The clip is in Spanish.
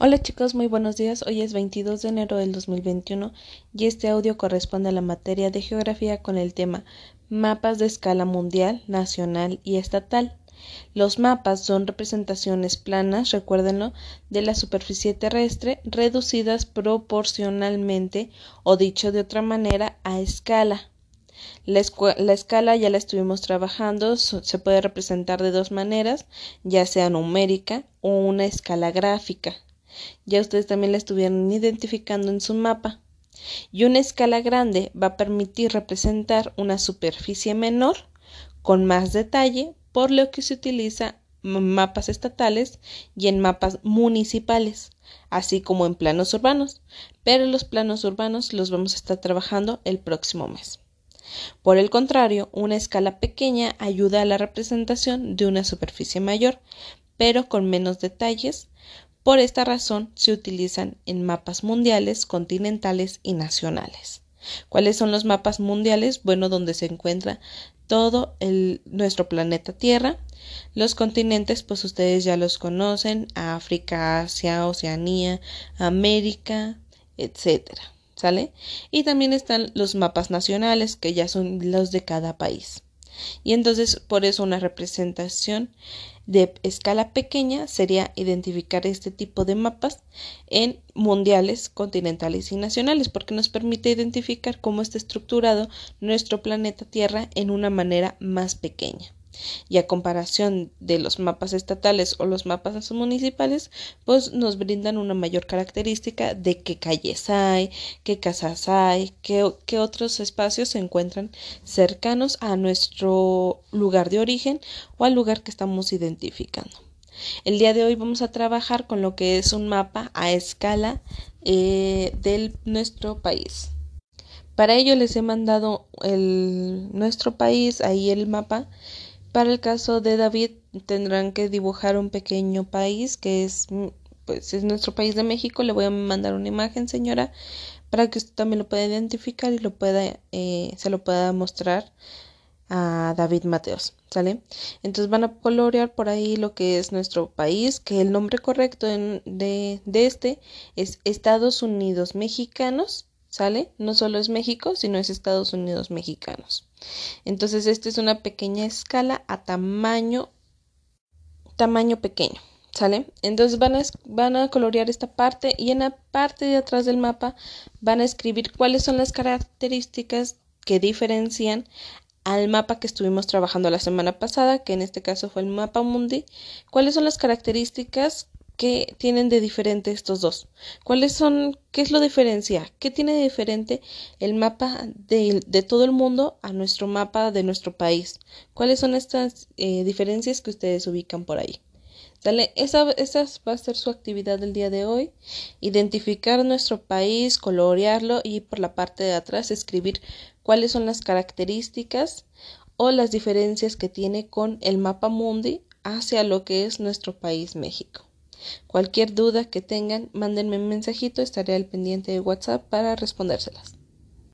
Hola chicos, muy buenos días. Hoy es 22 de enero del 2021 y este audio corresponde a la materia de geografía con el tema mapas de escala mundial, nacional y estatal. Los mapas son representaciones planas, recuérdenlo, de la superficie terrestre reducidas proporcionalmente o dicho de otra manera a escala. La, la, escala ya la estuvimos trabajando, se puede representar de dos maneras, ya sea numérica o una escala gráfica. Ya ustedes también la estuvieron identificando en su mapa. Y una escala grande va a permitir representar una superficie menor con más detalle, por lo que se utiliza mapas estatales y en mapas municipales, así como en planos urbanos, pero los planos urbanos los vamos a estar trabajando el próximo mes. Por el contrario, una escala pequeña ayuda a la representación de una superficie mayor, pero con menos detalles, por esta razón se utilizan en mapas mundiales, continentales y nacionales. ¿Cuáles son los mapas mundiales? Bueno, donde se encuentra todo nuestro planeta Tierra. Los continentes, pues ustedes ya los conocen, África, Asia, Oceanía, América, etcétera. ¿Sale? Y también están los mapas nacionales, que ya son los de cada país. Y entonces, por eso una representación de escala pequeña sería identificar este tipo de mapas en mundiales, continentales y nacionales, porque nos permite identificar cómo está estructurado nuestro planeta Tierra en una manera más pequeña y a comparación de los mapas estatales o los mapas municipales, pues nos brindan una mayor característica de qué calles hay, qué casas hay, qué, qué otros espacios se encuentran cercanos a nuestro lugar de origen o al lugar que estamos identificando. El día de hoy vamos a trabajar con lo que es un mapa a escala eh, de nuestro país. Para ello les he mandado el, nuestro país, ahí el mapa, para el caso de David tendrán que dibujar un pequeño país que es pues es nuestro país de México. Le voy a mandar una imagen, señora, para que usted también lo pueda identificar y lo pueda eh, se lo pueda mostrar a David Mateos, ¿sale? Entonces van a colorear por ahí lo que es nuestro país, que el nombre correcto de, de este es Estados Unidos Mexicanos ¿sale? No solo es México, sino es Estados Unidos mexicanos. Entonces, esta es una pequeña escala a tamaño, tamaño pequeño, ¿sale? Entonces van a, van a colorear esta parte y en la parte de atrás del mapa van a escribir cuáles son las características que diferencian al mapa que estuvimos trabajando la semana pasada, que en este caso fue el mapa mundi, cuáles son las características ¿Qué tienen de diferente estos dos? ¿Cuáles son, qué es lo diferencia? ¿Qué tiene de diferente el mapa de, todo el mundo a nuestro mapa de nuestro país? ¿Cuáles son estas eh, diferencias que ustedes ubican por ahí? Dale, esa, esa va a ser su actividad del día de hoy. Identificar nuestro país, colorearlo y por la parte de atrás escribir cuáles son las características o las diferencias que tiene con el mapa mundi hacia lo que es nuestro país México. Cualquier duda que tengan, mándenme un mensajito, estaré al pendiente de WhatsApp para respondérselas.